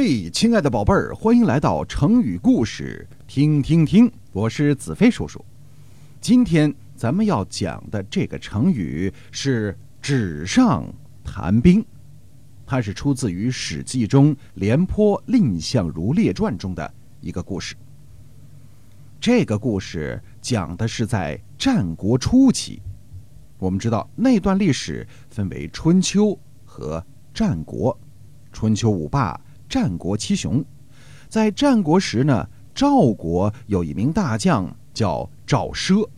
嘿，亲爱的宝贝儿，欢迎来到成语故事，听听听，我是子飞叔叔。今天咱们要讲的这个成语是“纸上谈兵”，它是出自于《史记》中廉颇蔺相如列传中的一个故事。这个故事讲的是在战国初期。我们知道那段历史分为春秋和战国，春秋五霸。战国七雄，在战国时呢，赵国有一名大将叫赵奢，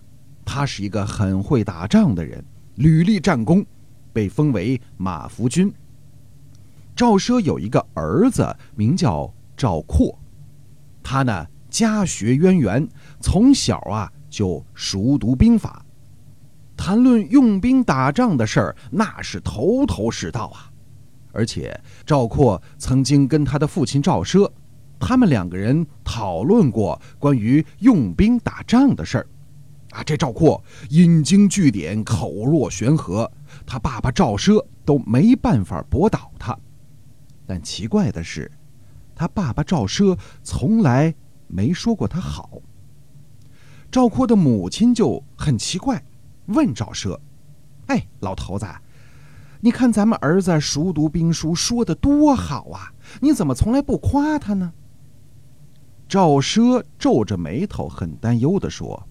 他是一个很会打仗的人，屡立战功，被封为马服君。赵奢有一个儿子名叫赵括，他呢家学渊源，从小啊就熟读兵法，谈论用兵打仗的事儿，那是头头是道啊。而且赵括曾经跟他的父亲赵奢，他们两个人讨论过关于用兵打仗的事儿，啊，这赵括引经据典，口若悬河，他爸爸赵奢都没办法驳倒他。但奇怪的是，他爸爸赵奢从来没说过他好。赵括的母亲就很奇怪，问赵奢：“哎，老头子。”你看咱们儿子熟读兵书，说的多好啊！你怎么从来不夸他呢？赵奢皱着眉头，很担忧地说：“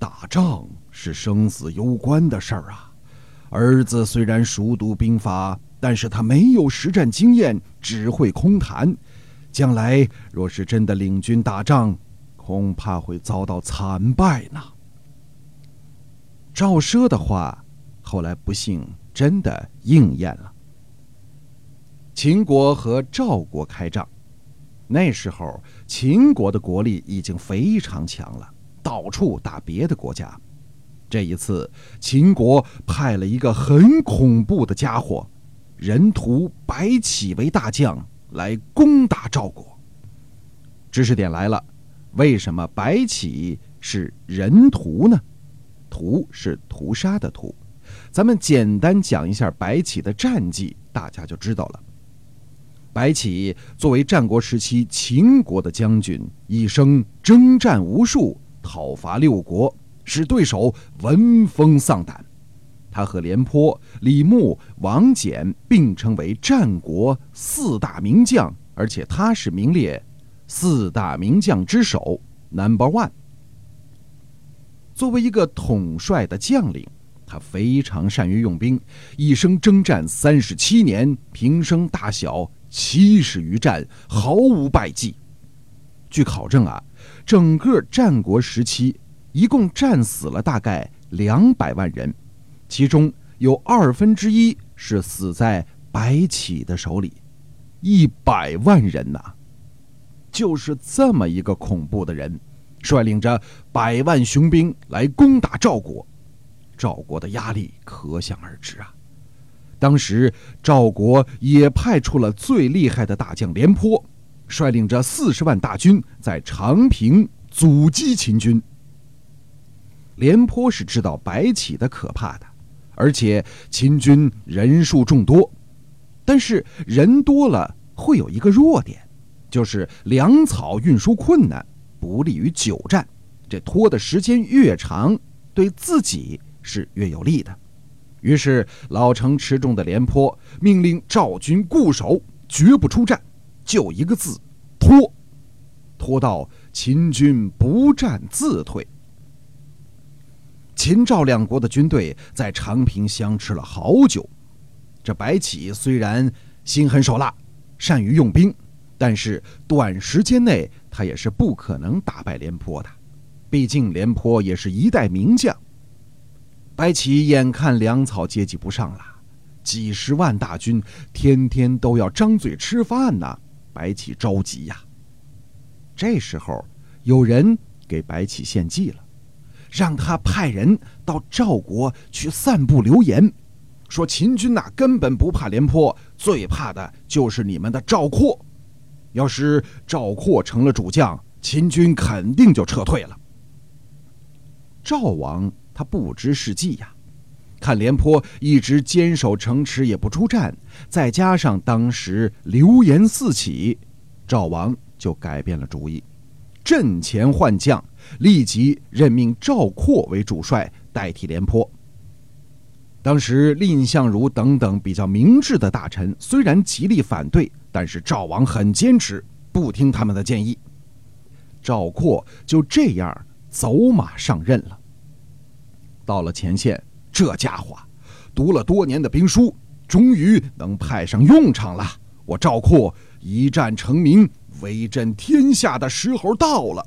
打仗是生死攸关的事儿啊！儿子虽然熟读兵法，但是他没有实战经验，只会空谈。将来若是真的领军打仗，恐怕会遭到惨败呢。”赵奢的话，后来不幸。真的应验了。秦国和赵国开仗，那时候秦国的国力已经非常强了，到处打别的国家。这一次，秦国派了一个很恐怖的家伙，人屠白起为大将来攻打赵国。知识点来了，为什么白起是人屠呢？屠是屠杀的屠。咱们简单讲一下白起的战绩，大家就知道了。白起作为战国时期秦国的将军，一生征战无数，讨伐六国，使对手闻风丧胆。他和廉颇、李牧、王翦并称为战国四大名将，而且他是名列四大名将之首，Number One。作为一个统帅的将领。他非常善于用兵，一生征战三十七年，平生大小七十余战，毫无败绩。据考证啊，整个战国时期一共战死了大概两百万人，其中有二分之一是死在白起的手里，一百万人呐！就是这么一个恐怖的人，率领着百万雄兵来攻打赵国。赵国的压力可想而知啊！当时赵国也派出了最厉害的大将廉颇，率领着四十万大军在长平阻击秦军。廉颇是知道白起的可怕的，而且秦军人数众多，但是人多了会有一个弱点，就是粮草运输困难，不利于久战。这拖的时间越长，对自己。是越有利的，于是老成持重的廉颇命令赵军固守，绝不出战，就一个字：拖。拖到秦军不战自退。秦赵两国的军队在长平相持了好久。这白起虽然心狠手辣，善于用兵，但是短时间内他也是不可能打败廉颇的，毕竟廉颇也是一代名将。白起眼看粮草接济不上了，几十万大军天天都要张嘴吃饭呢，白起着急呀。这时候，有人给白起献计了，让他派人到赵国去散布流言，说秦军呐根本不怕廉颇，最怕的就是你们的赵括。要是赵括成了主将，秦军肯定就撤退了。赵王。他不知是计呀，看廉颇一直坚守城池也不出战，再加上当时流言四起，赵王就改变了主意，阵前换将，立即任命赵括为主帅，代替廉颇。当时蔺相如等等比较明智的大臣虽然极力反对，但是赵王很坚持，不听他们的建议。赵括就这样走马上任了。到了前线，这家伙读了多年的兵书，终于能派上用场了。我赵括一战成名，威震天下的时候到了。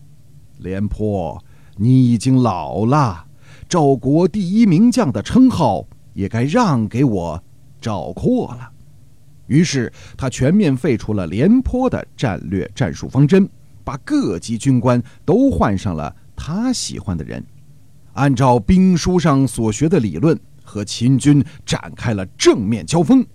廉颇，你已经老了，赵国第一名将的称号。也该让给我赵括了。于是他全面废除了廉颇的战略战术方针，把各级军官都换上了他喜欢的人，按照兵书上所学的理论和秦军展开了正面交锋。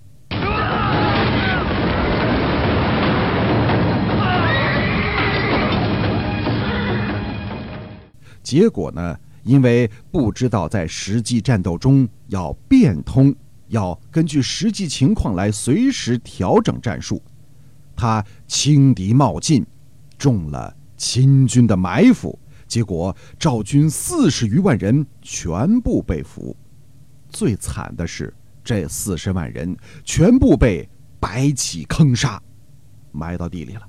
结果呢？因为不知道在实际战斗中要变通，要根据实际情况来随时调整战术，他轻敌冒进，中了秦军的埋伏，结果赵军四十余万人全部被俘。最惨的是，这四十万人全部被白起坑杀，埋到地里了。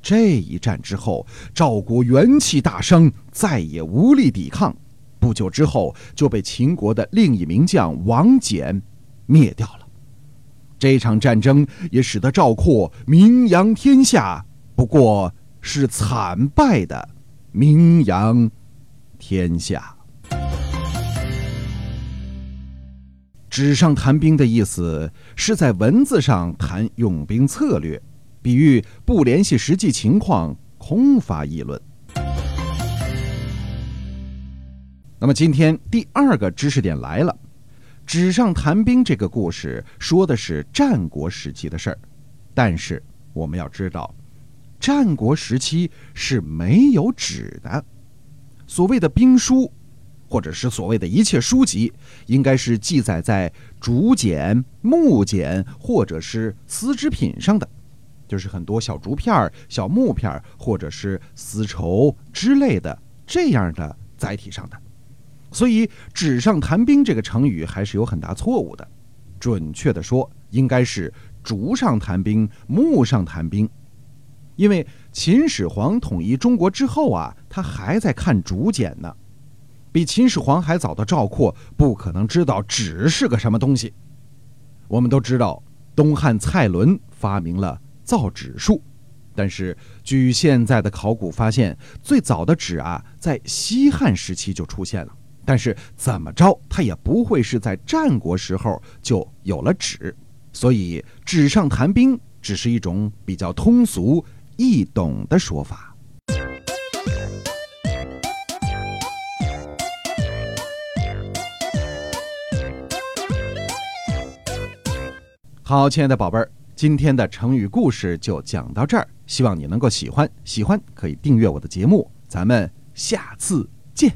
这一战之后，赵国元气大伤，再也无力抵抗。不久之后，就被秦国的另一名将王翦灭掉了。这场战争也使得赵括名扬天下，不过是惨败的名扬天下。纸上谈兵的意思是在文字上谈用兵策略。比喻不联系实际情况，空发议论。那么今天第二个知识点来了，纸上谈兵这个故事说的是战国时期的事儿，但是我们要知道，战国时期是没有纸的，所谓的兵书，或者是所谓的一切书籍，应该是记载在竹简、木简或者是丝织品上的。就是很多小竹片、小木片，或者是丝绸之类的这样的载体上的，所以“纸上谈兵”这个成语还是有很大错误的。准确的说，应该是“竹上谈兵，木上谈兵”。因为秦始皇统一中国之后啊，他还在看竹简呢。比秦始皇还早的赵括，不可能知道纸是个什么东西。我们都知道，东汉蔡伦发明了。造纸术，但是据现在的考古发现，最早的纸啊，在西汉时期就出现了。但是怎么着，它也不会是在战国时候就有了纸，所以“纸上谈兵”只是一种比较通俗易懂的说法。好，亲爱的宝贝儿。今天的成语故事就讲到这儿，希望你能够喜欢。喜欢可以订阅我的节目，咱们下次见